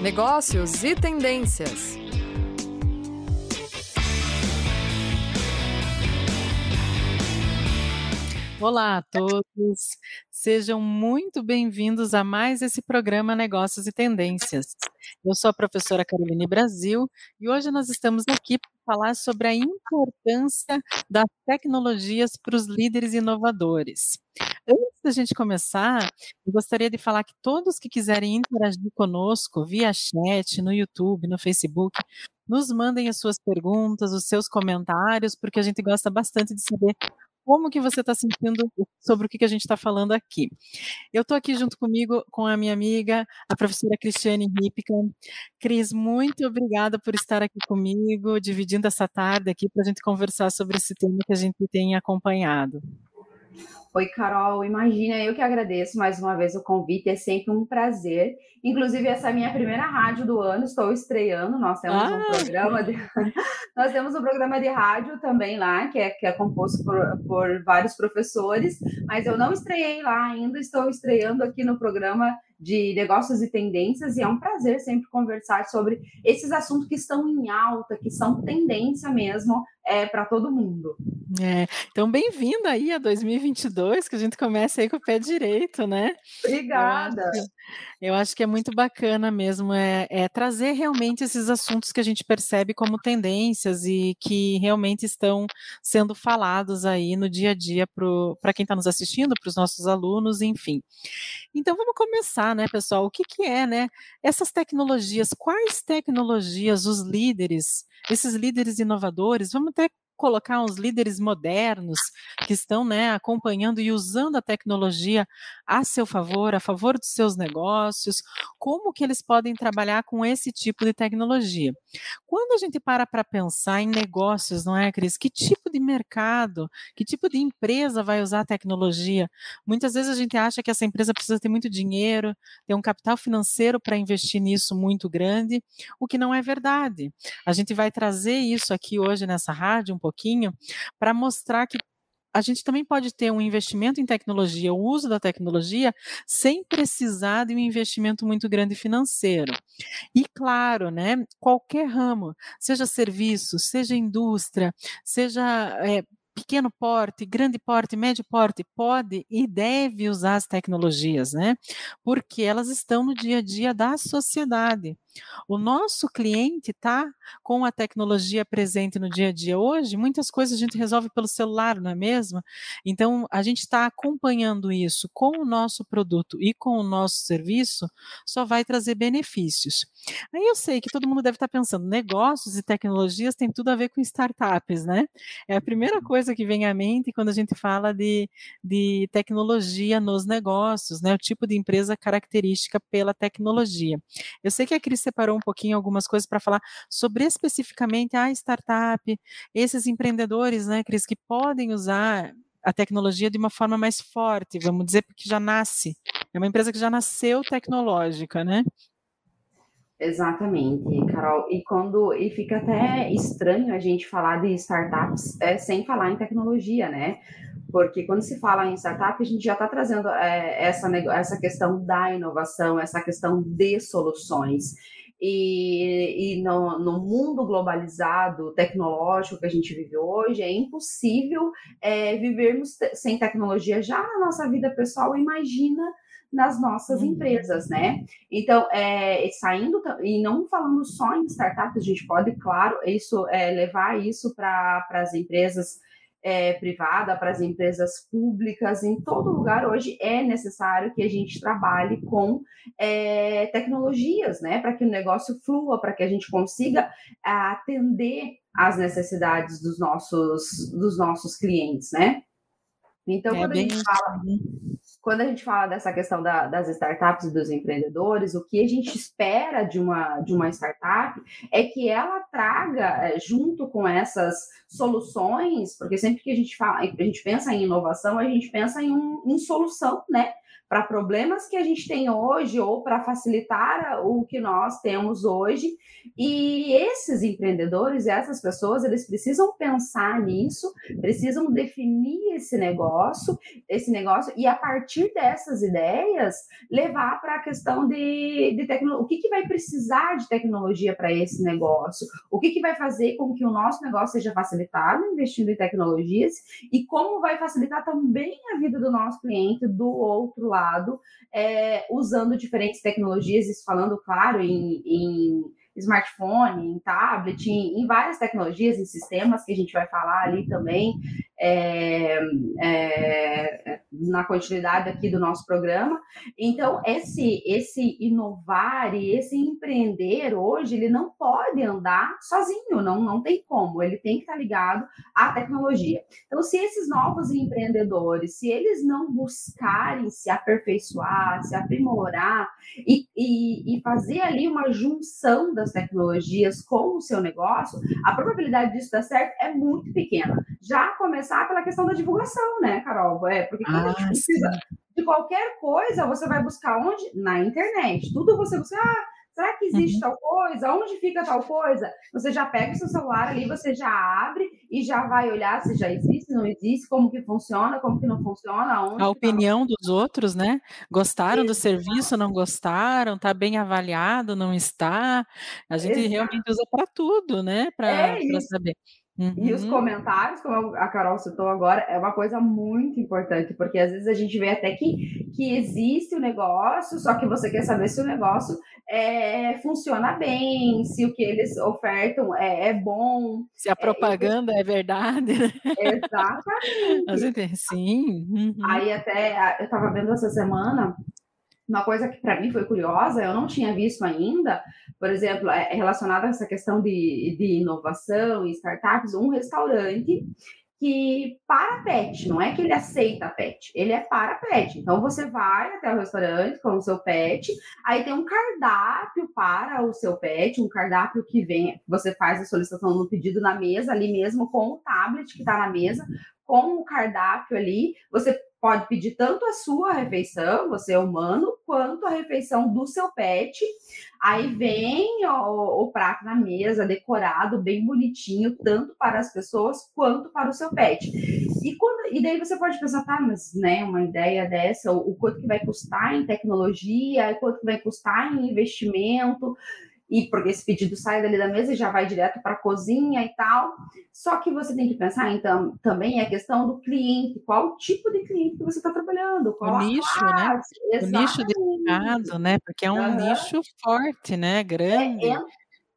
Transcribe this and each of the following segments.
negócios e tendências. Olá a todos, sejam muito bem-vindos a mais esse programa Negócios e Tendências. Eu sou a professora Caroline Brasil e hoje nós estamos aqui para falar sobre a importância das tecnologias para os líderes inovadores. Antes da gente começar, eu gostaria de falar que todos que quiserem interagir conosco via chat, no YouTube, no Facebook, nos mandem as suas perguntas, os seus comentários, porque a gente gosta bastante de saber como que você está sentindo sobre o que, que a gente está falando aqui. Eu estou aqui junto comigo com a minha amiga, a professora Cristiane Ripka. Cris, muito obrigada por estar aqui comigo, dividindo essa tarde aqui para a gente conversar sobre esse tema que a gente tem acompanhado. Oi, Carol, imagina, eu que agradeço mais uma vez o convite, é sempre um prazer. Inclusive, essa é a minha primeira rádio do ano, estou estreando, nós temos ah. um programa de... nós temos um programa de rádio também lá, que é, que é composto por, por vários professores, mas eu não estreiei lá ainda, estou estreando aqui no programa de negócios e tendências, e é um prazer sempre conversar sobre esses assuntos que estão em alta, que são tendência mesmo é, para todo mundo. É, então, bem-vindo aí a 2022, que a gente começa aí com o pé direito, né? Obrigada. Eu acho, eu acho que é muito bacana mesmo, é, é, trazer realmente esses assuntos que a gente percebe como tendências e que realmente estão sendo falados aí no dia a dia para quem está nos assistindo, para os nossos alunos, enfim. Então, vamos começar né, pessoal, o que, que é, né? Essas tecnologias, quais tecnologias os líderes, esses líderes inovadores, vamos colocar uns líderes modernos que estão né, acompanhando e usando a tecnologia a seu favor, a favor dos seus negócios, como que eles podem trabalhar com esse tipo de tecnologia. Quando a gente para para pensar em negócios, não é, Cris? Que tipo de mercado, que tipo de empresa vai usar a tecnologia? Muitas vezes a gente acha que essa empresa precisa ter muito dinheiro, ter um capital financeiro para investir nisso muito grande, o que não é verdade. A gente vai trazer isso aqui hoje nessa rádio um pouquinho, para mostrar que a gente também pode ter um investimento em tecnologia, o uso da tecnologia, sem precisar de um investimento muito grande financeiro. E claro, né, qualquer ramo, seja serviço, seja indústria, seja é, pequeno porte, grande porte, médio porte, pode e deve usar as tecnologias, né? Porque elas estão no dia a dia da sociedade. O nosso cliente está com a tecnologia presente no dia a dia hoje, muitas coisas a gente resolve pelo celular, não é mesmo? Então, a gente está acompanhando isso com o nosso produto e com o nosso serviço, só vai trazer benefícios. Aí eu sei que todo mundo deve estar tá pensando, negócios e tecnologias têm tudo a ver com startups, né? É a primeira uhum. coisa que vem à mente quando a gente fala de, de tecnologia nos negócios, né? O tipo de empresa característica pela tecnologia. Eu sei que a Cris separou um pouquinho algumas coisas para falar sobre especificamente a startup, esses empreendedores, né, Cris, que podem usar a tecnologia de uma forma mais forte, vamos dizer, porque já nasce. É uma empresa que já nasceu tecnológica, né? Exatamente, Carol. E quando e fica até estranho a gente falar de startups é, sem falar em tecnologia, né? Porque quando se fala em startup, a gente já está trazendo é, essa, essa questão da inovação, essa questão de soluções. E, e no, no, mundo globalizado, tecnológico que a gente vive hoje, é impossível é, vivermos sem tecnologia já na nossa vida pessoal. Imagina nas nossas uhum. empresas, né? Então, é, saindo e não falando só em startups, a gente pode, claro, isso é, levar isso para as empresas é, privada, para as empresas públicas, em todo lugar hoje é necessário que a gente trabalhe com é, tecnologias, né, para que o negócio flua, para que a gente consiga atender às necessidades dos nossos, dos nossos clientes, né? Então, é quando, a gente fala, quando a gente fala dessa questão da, das startups e dos empreendedores, o que a gente espera de uma, de uma startup é que ela traga, eh, junto com essas soluções, porque sempre que a gente fala, a gente pensa em inovação, a gente pensa em, um, em solução, né? Para problemas que a gente tem hoje ou para facilitar o que nós temos hoje. E esses empreendedores, essas pessoas, eles precisam pensar nisso, precisam definir esse negócio, esse negócio, e a partir dessas ideias, levar para a questão de, de tecnologia. O que, que vai precisar de tecnologia para esse negócio? O que, que vai fazer com que o nosso negócio seja facilitado investindo em tecnologias e como vai facilitar também a vida do nosso cliente do outro lado, é, usando diferentes tecnologias, isso falando, claro, em, em smartphone, em tablet, em, em, várias tecnologias, em sistemas que a gente vai falar ali também, é, é, na continuidade aqui do nosso programa. Então, esse, esse inovar e esse empreender hoje, ele não pode andar sozinho, não, não tem como, ele tem que estar ligado à tecnologia. Então, se esses novos empreendedores, se eles não buscarem se aperfeiçoar, se aprimorar e, e, e fazer ali uma junção das tecnologias com o seu negócio, a probabilidade disso dar certo é muito pequena. Já começar pela questão da divulgação, né, Carol? É, porque quando ah, a gente precisa sim. de qualquer coisa, você vai buscar onde? Na internet. Tudo você busca, ah, Será que existe uhum. tal coisa? Onde fica tal coisa? Você já pega o seu celular ali, você já abre e já vai olhar se já existe, não existe, como que funciona, como que não funciona, onde. A opinião tá... dos outros, né? Gostaram Isso, do serviço, não gostaram? Está bem avaliado, não está? A gente Exato. realmente usa para tudo, né? Para é saber. Uhum. E os uhum. comentários, como a Carol citou agora, é uma coisa muito importante, porque às vezes a gente vê até que, que existe o negócio, só que você quer saber se o negócio é, funciona bem, se o que eles ofertam é, é bom. Se a propaganda é, é verdade. Né? Exatamente. Sim. Uhum. Aí até eu estava vendo essa semana uma coisa que para mim foi curiosa, eu não tinha visto ainda, por exemplo, é relacionada a essa questão de, de inovação e startups, um restaurante que para pet, não é que ele aceita pet, ele é para pet. Então você vai até o restaurante com o seu pet, aí tem um cardápio para o seu pet, um cardápio que vem, você faz a solicitação no pedido na mesa, ali mesmo com o tablet que está na mesa, com o cardápio ali, você pode pedir tanto a sua refeição, você é humano, quanto a refeição do seu pet. Aí vem o, o, prato na mesa, decorado, bem bonitinho, tanto para as pessoas quanto para o seu pet. E, quando, e daí você pode pensar, tá, mas né, uma ideia dessa, o, o quanto que vai custar em tecnologia, quanto que vai custar em investimento e porque esse pedido sai dali da mesa e já vai direto para a cozinha e tal. Só que você tem que pensar, então, também a questão do cliente, qual o tipo de cliente que você está trabalhando, qual o nicho, né? O nicho de mercado, né? Porque é um uhum. nicho forte, né? Grande. É, é,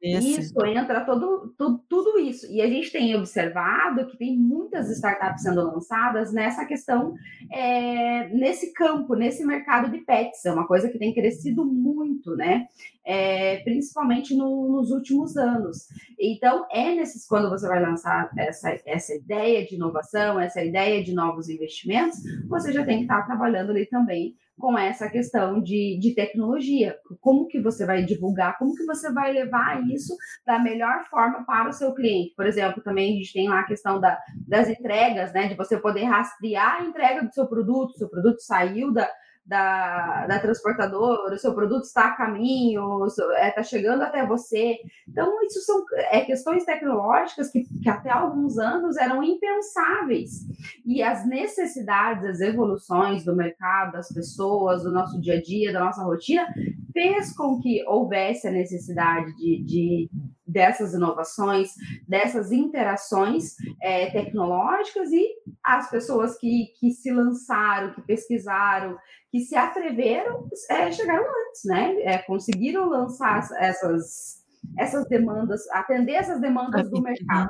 esse. Isso, entra todo, tudo, tudo isso. E a gente tem observado que tem muitas startups sendo lançadas nessa questão, é, nesse campo, nesse mercado de pets. É uma coisa que tem crescido muito, né? É, principalmente no, nos últimos anos. Então, é nesses quando você vai lançar essa, essa ideia de inovação, essa ideia de novos investimentos, você já tem que estar trabalhando ali também com essa questão de, de tecnologia. Como que você vai divulgar, como que você vai levar isso da melhor forma para o seu cliente. Por exemplo, também a gente tem lá a questão da, das entregas, né? De você poder rastrear a entrega do seu produto, seu produto saiu da, da, da transportadora, o seu produto está a caminho, está é, chegando até você. Então, isso são é, questões tecnológicas que, que até alguns anos eram impensáveis. E as necessidades, as evoluções do mercado, das pessoas, do nosso dia a dia, da nossa rotina, fez com que houvesse a necessidade de, de dessas inovações, dessas interações é, tecnológicas e as pessoas que, que se lançaram, que pesquisaram, que se atreveram, é, chegaram antes, né? É, conseguiram lançar essas, essas demandas, atender essas demandas do mercado.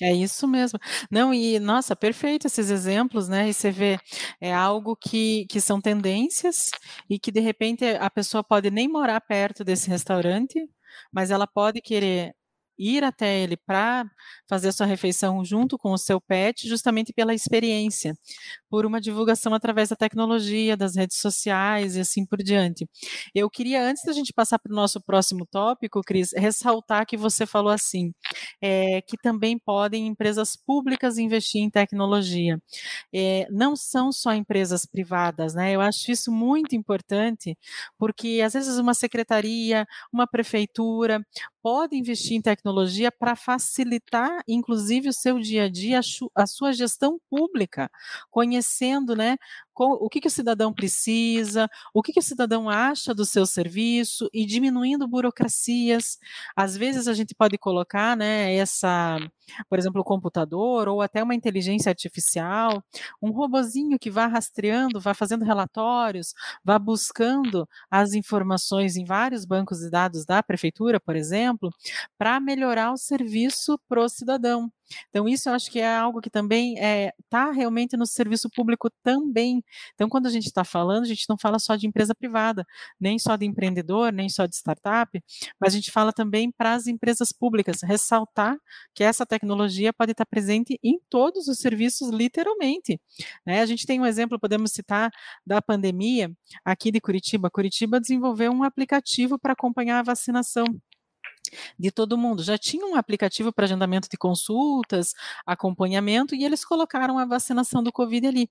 É isso mesmo. Não, e nossa, perfeito esses exemplos, né? E você vê, é algo que, que são tendências e que de repente a pessoa pode nem morar perto desse restaurante, mas ela pode querer ir até ele para fazer a sua refeição junto com o seu pet, justamente pela experiência, por uma divulgação através da tecnologia, das redes sociais e assim por diante. Eu queria, antes da gente passar para o nosso próximo tópico, Cris, ressaltar que você falou assim, é, que também podem empresas públicas investir em tecnologia. É, não são só empresas privadas, né? Eu acho isso muito importante, porque às vezes uma secretaria, uma prefeitura pode investir em tecnologia para facilitar, inclusive, o seu dia a dia, a sua gestão pública, conhecendo né, o que, que o cidadão precisa, o que, que o cidadão acha do seu serviço e diminuindo burocracias. Às vezes a gente pode colocar né, essa, por exemplo, o computador ou até uma inteligência artificial, um robozinho que vá rastreando, vá fazendo relatórios, vá buscando as informações em vários bancos de dados da prefeitura, por exemplo, para melhorar o serviço para o cidadão. Então, isso eu acho que é algo que também está eh, é, realmente no serviço público também. Então, quando a gente está falando, a gente não fala só de empresa privada, nem só de empreendedor, nem só de startup, mas a gente fala também para as empresas públicas, ressaltar que essa tecnologia pode estar presente em todos os serviços, literalmente. Né? A gente tem um exemplo, podemos citar, da pandemia aqui de Curitiba. Curitiba desenvolveu um aplicativo para acompanhar a vacinação de todo mundo. Já tinha um aplicativo para agendamento de consultas, acompanhamento, e eles colocaram a vacinação do Covid ali.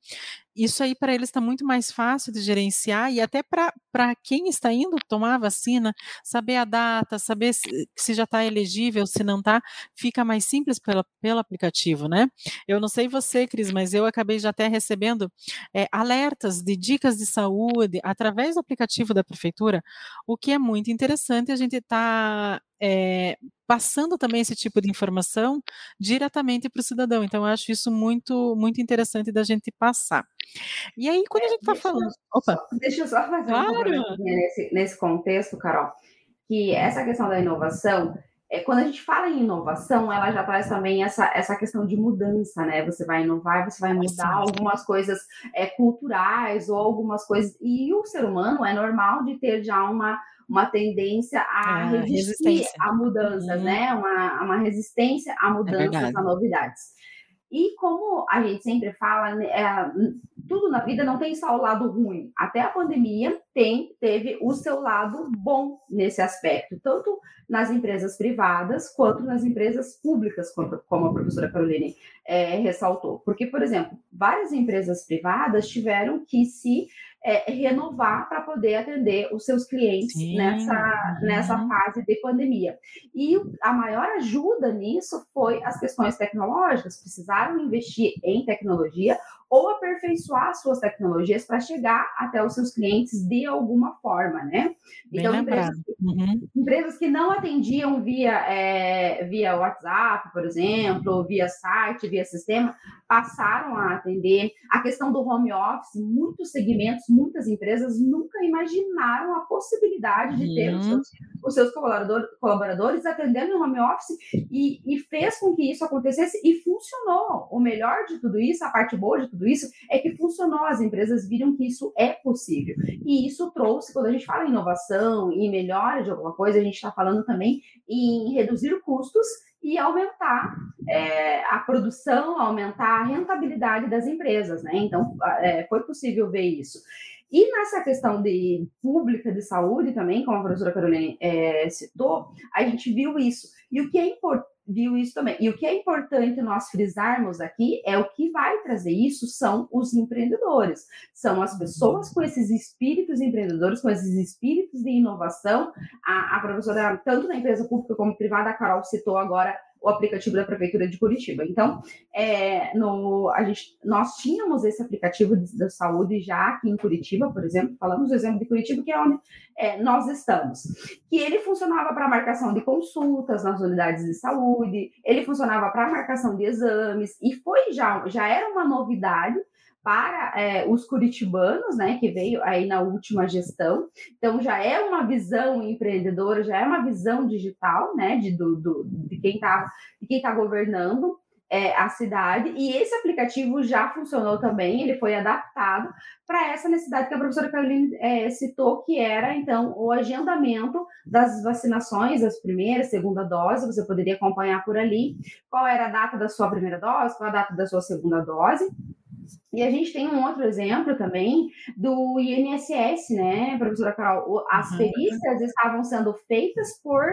Isso aí para eles está muito mais fácil de gerenciar e até para quem está indo tomar a vacina, saber a data, saber se, se já está elegível, se não está, fica mais simples pela, pelo aplicativo, né? Eu não sei você, Cris, mas eu acabei já até recebendo é, alertas de dicas de saúde através do aplicativo da prefeitura, o que é muito interessante a gente está é, passando também esse tipo de informação diretamente para o cidadão. Então, eu acho isso muito, muito interessante da gente passar. E aí, quando é, a gente está falando. Opa. Deixa eu só fazer claro. um nesse, nesse contexto, Carol, que essa questão da inovação. É, quando a gente fala em inovação, ela já traz também essa, essa questão de mudança, né? Você vai inovar, você vai mudar algumas coisas é, culturais ou algumas coisas. E o ser humano é normal de ter já uma, uma tendência a é, resistir a mudanças, uhum. né? Uma, uma resistência a é mudanças, é a novidades. E como a gente sempre fala, né, é, tudo na vida não tem só o lado ruim. Até a pandemia tem, teve o seu lado bom nesse aspecto, tanto nas empresas privadas quanto nas empresas públicas, como a professora Caroline é, ressaltou. Porque, por exemplo, várias empresas privadas tiveram que se é, renovar para poder atender os seus clientes nessa, uhum. nessa fase de pandemia. E a maior ajuda nisso foi as questões tecnológicas, precisaram investir em tecnologia ou aperfeiçoar suas tecnologias para chegar até os seus clientes de alguma forma, né? Bem então, empresas, uhum. empresas, que não atendiam via, é, via WhatsApp, por exemplo, via site, via sistema, passaram a atender. A questão do home office, muitos segmentos, muitas empresas nunca imaginaram a possibilidade de ter uhum. os seus, os seus colaboradores, colaboradores atendendo no home office e, e fez com que isso acontecesse e funcionou. O melhor de tudo isso, a parte boa de tudo tudo isso, é que funcionou, as empresas viram que isso é possível. E isso trouxe, quando a gente fala em inovação e melhora de alguma coisa, a gente está falando também em reduzir custos e aumentar é, a produção, aumentar a rentabilidade das empresas, né? Então, é, foi possível ver isso. E nessa questão de pública de saúde também, como a professora Carolina é, citou, a gente viu isso. E o que é importante viu isso também. E o que é importante nós frisarmos aqui é o que vai trazer isso são os empreendedores, são as pessoas com esses espíritos empreendedores, com esses espíritos de inovação. A, a professora, tanto na empresa pública como privada, a Carol citou agora o aplicativo da Prefeitura de Curitiba. Então, é, no, a gente, nós tínhamos esse aplicativo da saúde já aqui em Curitiba, por exemplo, falamos do exemplo de Curitiba, que é onde é, nós estamos, que ele funcionava para marcação de consultas nas unidades de saúde, ele funcionava para marcação de exames, e foi já, já era uma novidade para é, os curitibanos, né, que veio aí na última gestão. Então já é uma visão empreendedora, já é uma visão digital, né, de, do, do de quem está tá governando. é, a cidade, e esse aplicativo já funcionou também, ele foi adaptado para essa necessidade que a professora Caroline é, citou, que era, então, o agendamento das vacinações, as primeiras, segunda dose, você poderia acompanhar por ali, qual era a data da sua primeira dose, qual a data da sua segunda dose, e a gente tem um outro exemplo também do INSS, né, professora Carol? As uhum. perícias estavam sendo feitas por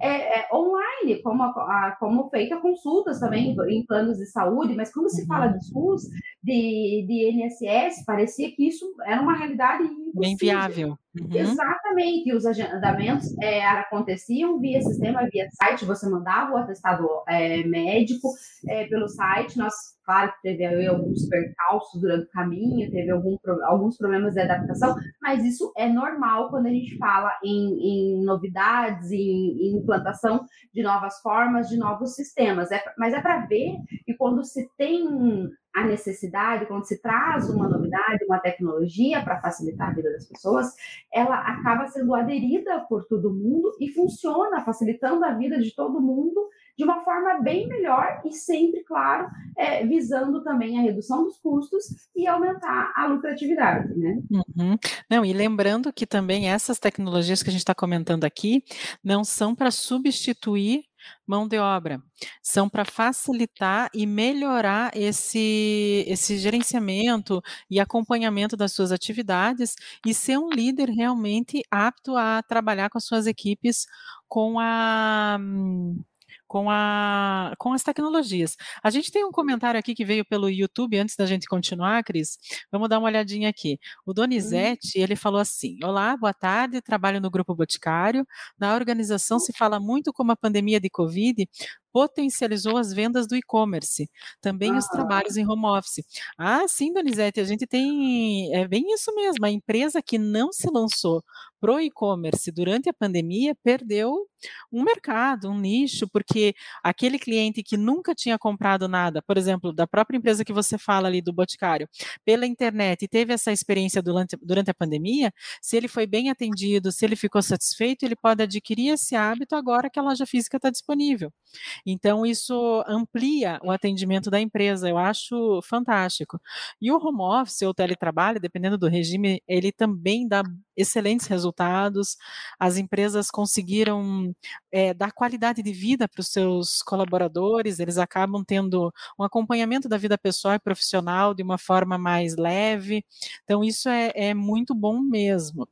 é, é, online, como, a, como feita consultas também em planos de saúde, mas quando se fala de SUS, de, de INSS, parecia que isso era uma realidade impossível. Bem viável. Uhum. Exatamente, os agendamentos é, aconteciam via sistema, via site, você mandava o atestado é, médico é, pelo site, nós, claro que teve aí alguns percalços durante o caminho, teve algum, alguns problemas de adaptação, mas isso é normal quando a gente fala em, em novidades, em, em, implantação de novas formas, de novos sistemas, é, mas é para ver que quando se tem a necessidade, quando se traz uma novidade, uma tecnologia para facilitar a vida das pessoas, ela acaba sendo aderida por todo mundo e funciona, facilitando a vida de todo mundo de uma forma bem melhor e sempre, claro, é, visando também a redução dos custos e aumentar a lucratividade, né? Uhum. Não, e lembrando que também essas tecnologias que a gente está comentando aqui não são para substituir mão de obra. São para facilitar e melhorar esse, esse gerenciamento e acompanhamento das suas atividades e ser um líder realmente apto a trabalhar com as suas equipes com a com, a, com as tecnologias. A gente tem um comentário aqui que veio pelo YouTube, antes da gente continuar, Cris. Vamos dar uma olhadinha aqui. O Donizete, ele falou assim: Olá, boa tarde, trabalho no Grupo Boticário. Na organização se fala muito como a pandemia de Covid potencializou as vendas do e-commerce, também ah. os trabalhos em home office. Ah, sim, Donizete, a gente tem, é bem isso mesmo, a empresa que não se lançou pro e-commerce durante a pandemia perdeu um mercado, um nicho, porque aquele cliente que nunca tinha comprado nada, por exemplo, da própria empresa que você fala ali do Boticário, pela internet e teve essa experiência durante, durante a pandemia, se ele foi bem atendido, se ele ficou satisfeito, ele pode adquirir esse hábito agora que a loja física está disponível. Então, isso amplia o atendimento da empresa, eu acho fantástico. E o home office ou teletrabalho, dependendo do regime, ele também dá excelentes resultados, as empresas conseguiram é, dar qualidade de vida para os seus colaboradores, eles acabam tendo um acompanhamento da vida pessoal e profissional de uma forma mais leve, então isso é, é muito bom mesmo.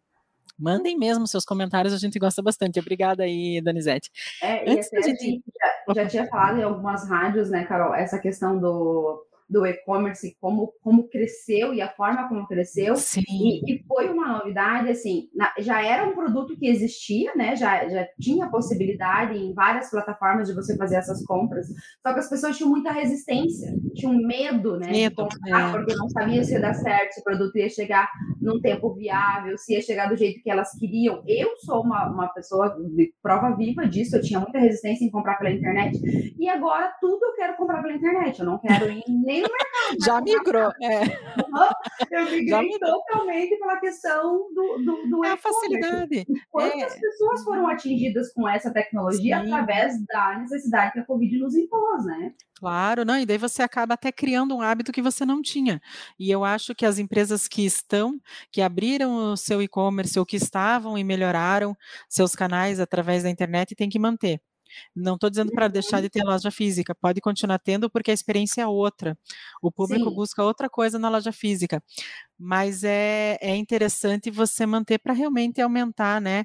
Mandem mesmo seus comentários, a gente gosta bastante. Obrigada aí, Donizete. É, Antes e até gente... já, já tinha falado em algumas rádios, né, Carol, essa questão do do e-commerce, como, como cresceu e a forma como cresceu. E, e, foi uma novidade, assim, na, já era um produto que existia, né? Já, já tinha possibilidade em várias plataformas de você fazer essas compras, só que as pessoas tinham muita resistência, tinham medo, né? Medo, de comprar, é. porque não sabia se ia dar certo, se o produto ia chegar num tempo viável, se ia chegar do jeito que elas queriam. Eu sou uma, uma pessoa de prova viva disso, eu tinha muita resistência em comprar pela internet, e agora tudo eu quero comprar pela internet, eu não quero ir nem no mercado. Já migrou, é. Eu migrei totalmente pela questão do, do, do é a facilidade. Quantas é. pessoas foram atingidas com essa tecnologia Sim. através da necessidade que a Covid nos impôs, né? Claro, não, e daí você acaba até criando um hábito que você não tinha. E eu acho que as empresas que estão, que abriram o seu e-commerce ou que estavam e melhoraram seus canais através da internet, têm que manter. Não estou dizendo para deixar de ter loja física, pode continuar tendo porque a experiência é outra. O público Sim. busca outra coisa na loja física. Mas é, é interessante você manter para realmente aumentar, né?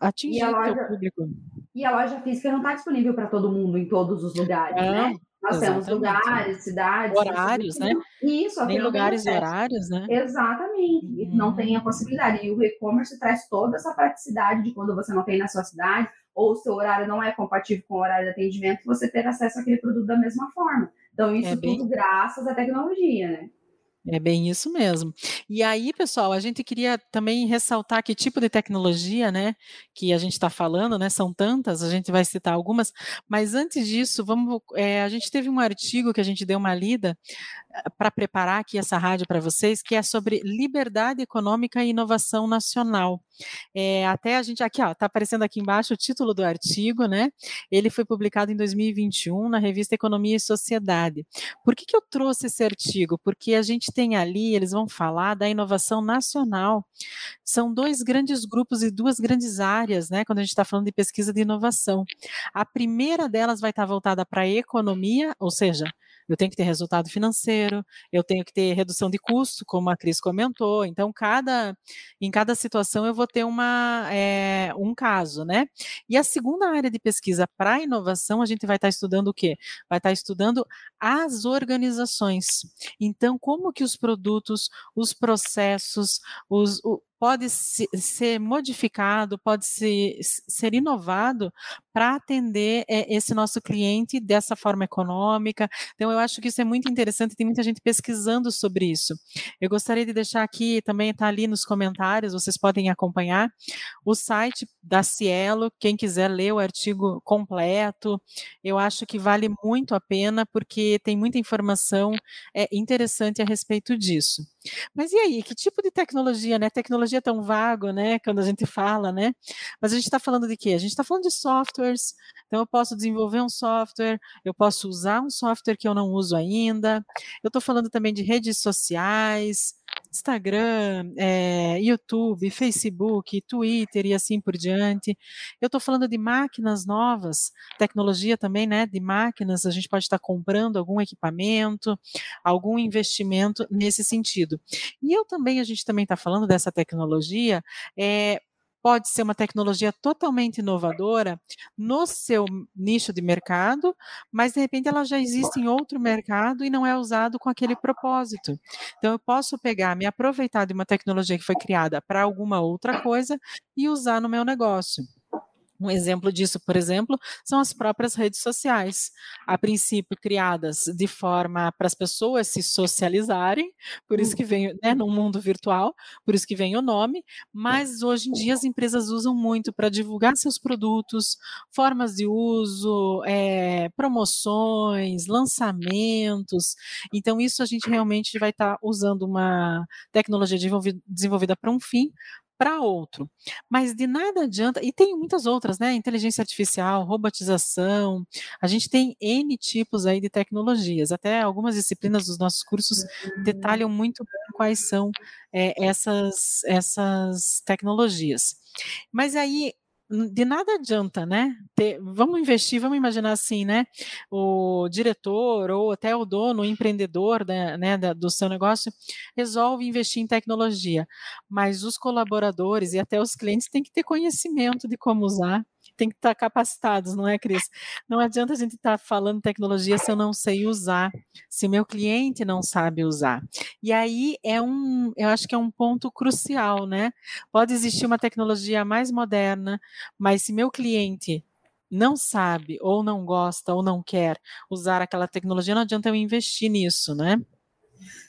Atingir loja, o público. E a loja física não está disponível para todo mundo em todos os lugares, é, né? Nós exatamente. temos lugares, cidades. Horários, né? Isso, Nem lugares e horários, né? Exatamente. Uhum. Não tem a possibilidade. E o e-commerce traz toda essa praticidade de quando você não tem na sua cidade, ou o seu horário não é compatível com o horário de atendimento, você ter acesso àquele produto da mesma forma. Então, isso é bem... tudo graças à tecnologia, né? É bem isso mesmo. E aí, pessoal, a gente queria também ressaltar que tipo de tecnologia, né, que a gente está falando, né, são tantas, a gente vai citar algumas, mas antes disso, vamos, é, a gente teve um artigo que a gente deu uma lida eh, para preparar aqui essa rádio para vocês, que é sobre liberdade econômica e inovação nacional. É, até a gente, aqui, ó, tá aparecendo aqui embaixo o título do artigo, né? Ele foi publicado em 2021 na revista Economia e Sociedade. Por que, que eu trouxe esse artigo? Porque a gente tem ali, eles vão falar da inovação nacional. São dois grandes grupos e duas grandes áreas, né? Quando a gente está falando de pesquisa de inovação. A primeira delas vai estar voltada para a economia, ou seja, eu tenho que ter resultado financeiro, eu tenho que ter redução de custo, como a Cris comentou. Então, cada, em cada situação eu vou ter uma, é, um caso, né? E a segunda área de pesquisa para inovação, a gente vai estar estudando o quê? Vai estar estudando as organizações. Então, como que os produtos, os processos, os, pode ser modificado, pode ser, inovado para atender é, esse nosso cliente dessa forma econômica. Então, eu acho que isso é muito interessante, tem muita gente pesquisando sobre isso. Eu gostaria de deixar aqui, também está ali nos comentários, vocês podem acompanhar, o site da Cielo, quem quiser ler o artigo completo, eu acho que vale muito a pena, porque tem muita informação é, interessante a respeito disso. Mas e aí, que tipo de tecnologia, né? Tecnologia é tão vago, né? Quando a gente fala, né? Mas a gente está falando de quê? A gente está falando de softwares. Então, eu posso desenvolver um software, eu posso usar um software que eu não uso ainda. Eu estou falando também de redes sociais, Instagram, é, YouTube, Facebook, Twitter e assim por diante. Eu estou falando de máquinas novas, tecnologia também, né? De máquinas, a gente pode estar comprando algum equipamento, algum investimento nesse sentido. E eu também, a gente também está falando dessa tecnologia é, pode ser uma tecnologia totalmente inovadora no seu nicho de mercado, mas de repente ela já existe em outro mercado e não é usado com aquele propósito. Então eu posso pegar, me aproveitar de uma tecnologia que foi criada para alguma outra coisa e usar no meu negócio. Um exemplo disso, por exemplo, são as próprias redes sociais, a princípio criadas de forma para as pessoas se socializarem, por isso que vem, né, no mundo virtual, por isso que vem o nome, mas hoje em dia as empresas usam muito para divulgar seus produtos, formas de uso, é, promoções, lançamentos. Então, isso a gente realmente vai estar tá usando uma tecnologia desenvolvida para um fim, para outro. Mas de nada adianta, e tem muitas outras, né? Inteligência artificial, robotização, a gente tem N tipos aí de tecnologias, até algumas disciplinas dos nossos cursos detalham muito bem quais são é, essas, essas tecnologias. Mas aí de nada adianta, né? Ter, vamos investir, vamos imaginar assim, né? O diretor ou até o dono, o empreendedor né, né, do seu negócio resolve investir em tecnologia, mas os colaboradores e até os clientes têm que ter conhecimento de como usar tem que estar capacitados, não é, Cris? Não adianta a gente estar falando tecnologia se eu não sei usar, se meu cliente não sabe usar. E aí é um, eu acho que é um ponto crucial, né? Pode existir uma tecnologia mais moderna, mas se meu cliente não sabe, ou não gosta, ou não quer usar aquela tecnologia, não adianta eu investir nisso, né?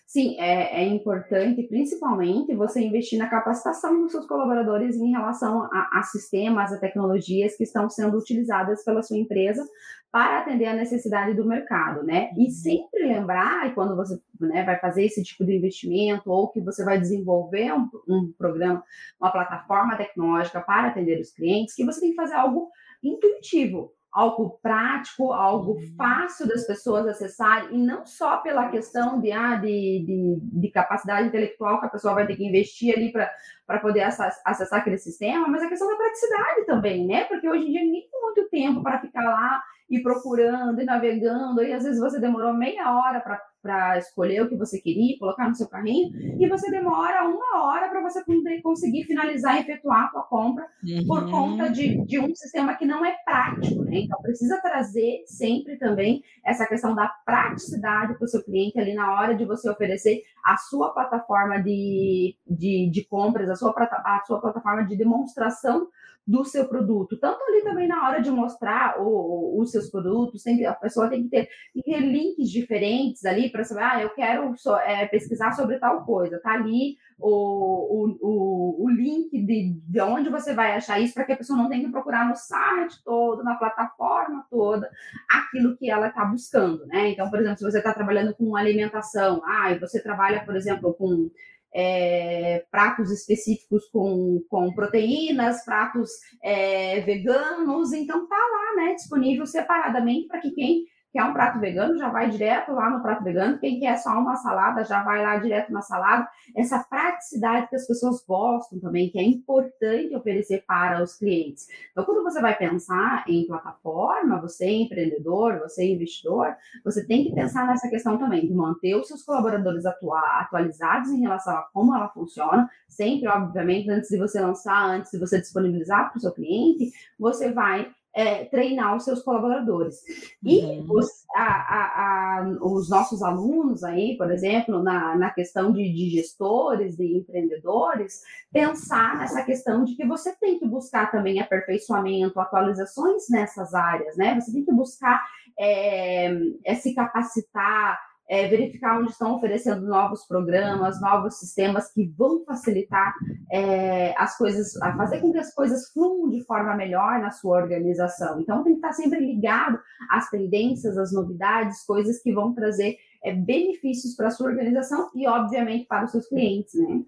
Sim, é, é, importante, principalmente, você investir na capacitação dos seus colaboradores em relação a, a, sistemas, a tecnologias que estão sendo utilizadas pela sua empresa para atender a necessidade do mercado, né? E uhum. sempre lembrar, quando você né, vai fazer esse tipo de investimento ou que você vai desenvolver um, um programa, uma plataforma tecnológica para atender os clientes, que você tem que fazer algo intuitivo algo prático, algo uhum. fácil das pessoas acessarem, e não só pela questão de, ah, de, de, de capacidade intelectual que a pessoa vai ter que investir ali para poder acessar aquele sistema, mas a questão da praticidade também, né? Porque hoje em dia ninguém tem muito tempo para ficar lá e procurando e navegando, e às vezes você demorou meia hora para para escolher o que você queria, colocar no seu carrinho, e você demora uma hora para você conseguir finalizar e efetuar a sua compra uhum. por conta de, de um sistema que não é prático, né? Então precisa trazer sempre também essa questão da praticidade para o seu cliente ali na hora de você oferecer a sua plataforma de, de, de compras, a sua, a sua plataforma de demonstração do seu produto. Tanto ali também na hora de mostrar o, o, os seus produtos, tem, a pessoa tem que, ter, tem que ter links diferentes ali para saber, ah, eu quero so, é, pesquisar sobre tal coisa. Tá ali o, o, o, link de, de onde você vai achar isso para que a pessoa não tenha que procurar no site todo, na plataforma toda, aquilo que ela está buscando, né? Então, por exemplo, se você está trabalhando com alimentação, ah, e você trabalha, por exemplo, com é, pratos específicos com, com proteínas, pratos é, veganos, então tá lá, né, disponível separadamente para que quem quer um prato vegano, já vai direto lá no prato vegano. Quem quer só uma salada, já vai lá direto na salada. Essa praticidade que as pessoas gostam também, que é importante oferecer para os clientes. Então, quando você vai pensar em plataforma, você é empreendedor, você é investidor, você tem que pensar nessa questão também, de manter os seus colaboradores atualizados em relação a como ela funciona. Sempre, obviamente, antes de você lançar, antes de você disponibilizar para o seu cliente, você vai é, treinar os seus colaboradores. E uhum. os, a, a, a, os, nossos alunos aí, por exemplo, na, na questão de, de, gestores, de empreendedores, pensar nessa questão de que você tem que buscar também aperfeiçoamento, atualizações nessas áreas, né? Você tem que buscar é, é se capacitar, é, verificar onde estão oferecendo novos programas, novos sistemas que vão facilitar é, as coisas, a fazer com que as coisas fluam de forma melhor na sua organização. Então, tem que estar sempre ligado às tendências, às novidades, coisas que vão trazer é, benefícios para a sua organização e, obviamente, para os seus clientes, né?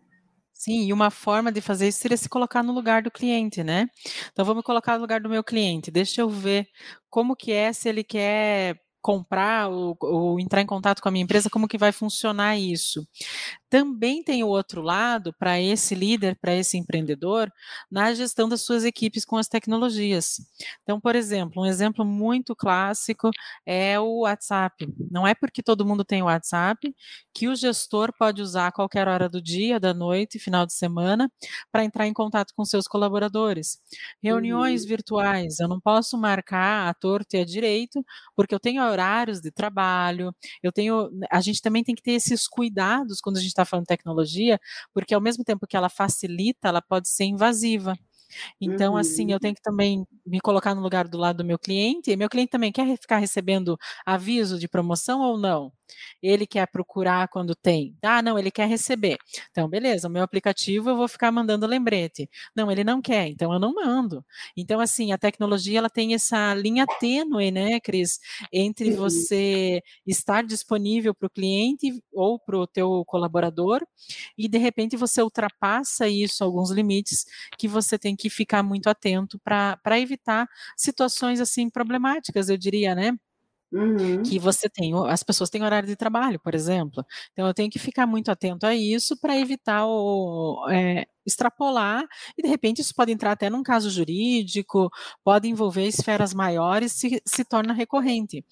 Sim, e uma forma de fazer isso seria se colocar no lugar do cliente, né? Então, me colocar no lugar do meu cliente, deixa eu ver como que é, se ele quer comprar ou, ou, entrar em contato com a minha empresa, como que vai funcionar isso? Também tem o outro lado para esse líder, para esse empreendedor, na gestão das suas equipes com as tecnologias. Então, por exemplo, um exemplo muito clássico é o WhatsApp. Não é porque todo mundo tem o WhatsApp que o gestor pode usar a qualquer hora do dia, da noite, final de semana, para entrar em contato com seus colaboradores. Reuniões uhum. virtuais, eu não posso marcar a torto e a direito, porque eu tenho horários de trabalho, eu tenho. A gente também tem que ter esses cuidados quando a gente está falando de tecnologia, porque ao mesmo tempo que ela facilita, ela pode ser invasiva. Então, uhum. assim, eu tenho que também me colocar no lugar do lado do meu cliente, e meu cliente também quer ficar recebendo aviso de promoção ou não? Ele quer procurar quando tem. Ah, não, ele quer receber. Então, beleza, o meu aplicativo eu vou ficar mandando lembrete. Não, ele não quer, então eu não mando. Então, assim, a tecnologia ela tem essa linha tênue, né, Cris, entre você estar disponível para o cliente ou para o teu colaborador e de repente você ultrapassa isso, alguns limites que você tem que ficar muito atento para evitar situações assim problemáticas, eu diria, né? Uhum. Que você tem, as pessoas têm horário de trabalho, por exemplo. Então eu tenho que ficar muito atento a isso para evitar o é, extrapolar, e de repente isso pode entrar até num caso jurídico, pode envolver esferas maiores, se, se torna recorrente.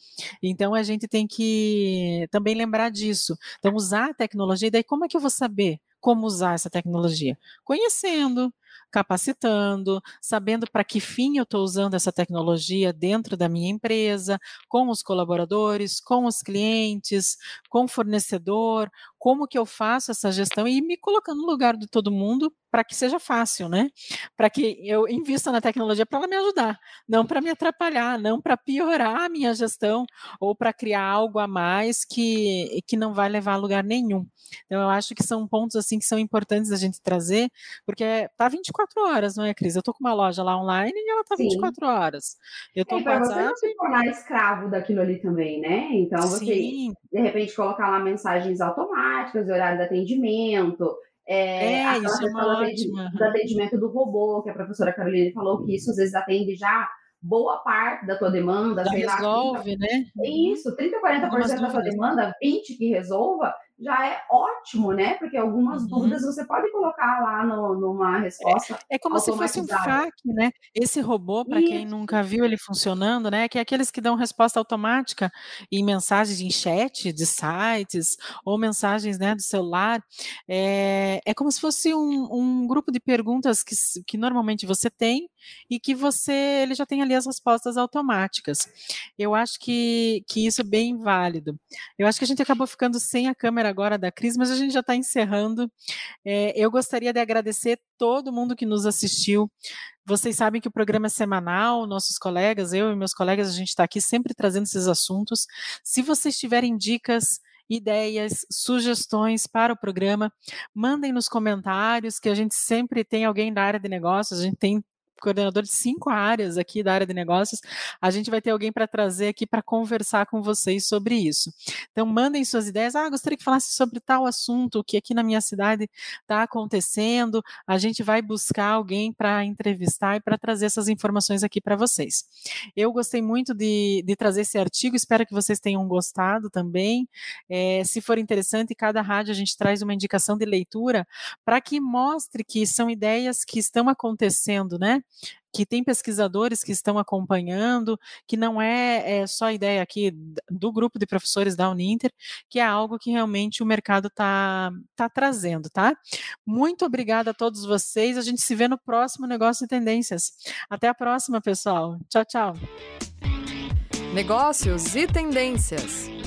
Então a gente tem que também lembrar disso. Então, usar a tecnologia, e daí como é que eu vou saber como usar essa tecnologia? Conhecendo, capacitando, sabendo para que fim eu estou usando essa tecnologia dentro da minha empresa, com os colaboradores, com os clientes, com o fornecedor, como que eu faço essa gestão e me colocando no lugar de todo mundo para que seja fácil, né? Para que eu invista na tecnologia para ela me ajudar, não para me atrapalhar, não para piorar a minha gestão ou para criar algo a mais que, que não vai levar a lugar nenhum. Então, eu acho que são pontos assim que são importantes a gente trazer, porque tá 24 horas, não é, Cris? Eu tô com uma loja lá online e ela tá Sim. 24 horas. Eu tô é, com WhatsApp... você não se tornar escravo daquilo ali também, né? Então, você, Sim. de repente, colocar lá mensagens automáticas, horário de atendimento, é, é isso é uma ótima. Do atendimento do robô, que a professora Caroline falou que isso às vezes atende já boa parte da tua demanda. Já resolve, lá, 30, né? Isso, 30, 40% da tua demanda, 20% que resolva, já é ótimo, né? Porque algumas uhum. dúvidas você pode colocar lá no, numa resposta. É, é como se fosse um FAQ, né? Esse robô, para quem nunca viu ele funcionando, né? Que é aqueles que dão resposta automática em mensagens em chat de sites ou mensagens né, do celular. É, é como se fosse um, um grupo de perguntas que, que normalmente você tem e que você ele já tem ali as respostas automáticas. Eu acho que, que isso é bem válido. Eu acho que a gente acabou ficando sem a câmera agora da Cris, mas a gente já está encerrando. É, eu gostaria de agradecer todo mundo que nos assistiu. Vocês sabem que o programa é semanal, nossos colegas, eu e meus colegas, a gente está aqui sempre trazendo esses assuntos. Se vocês tiverem dicas, ideias, sugestões para o programa, mandem nos comentários, que a gente sempre tem alguém da área de negócios, a gente tem coordenador de cinco áreas aqui da área de negócios, a gente vai ter alguém para trazer aqui para conversar com vocês sobre isso. Então, mandem suas ideias. Ah, gostaria que falasse sobre tal assunto que aqui na minha cidade está acontecendo. A gente vai buscar alguém para entrevistar e para trazer essas informações aqui para vocês. Eu gostei muito de, de, trazer esse artigo, espero que vocês tenham gostado também. É, se for interessante, cada rádio a gente traz uma indicação de leitura para que mostre que são ideias que estão acontecendo, né? Que tem pesquisadores que estão acompanhando, que não é, é só ideia aqui do grupo de professores da Uninter, que é algo que realmente o mercado está tá trazendo, tá? Muito obrigada a todos vocês. A gente se vê no próximo Negócio e Tendências. Até a próxima, pessoal. Tchau, tchau. Negócios e Tendências.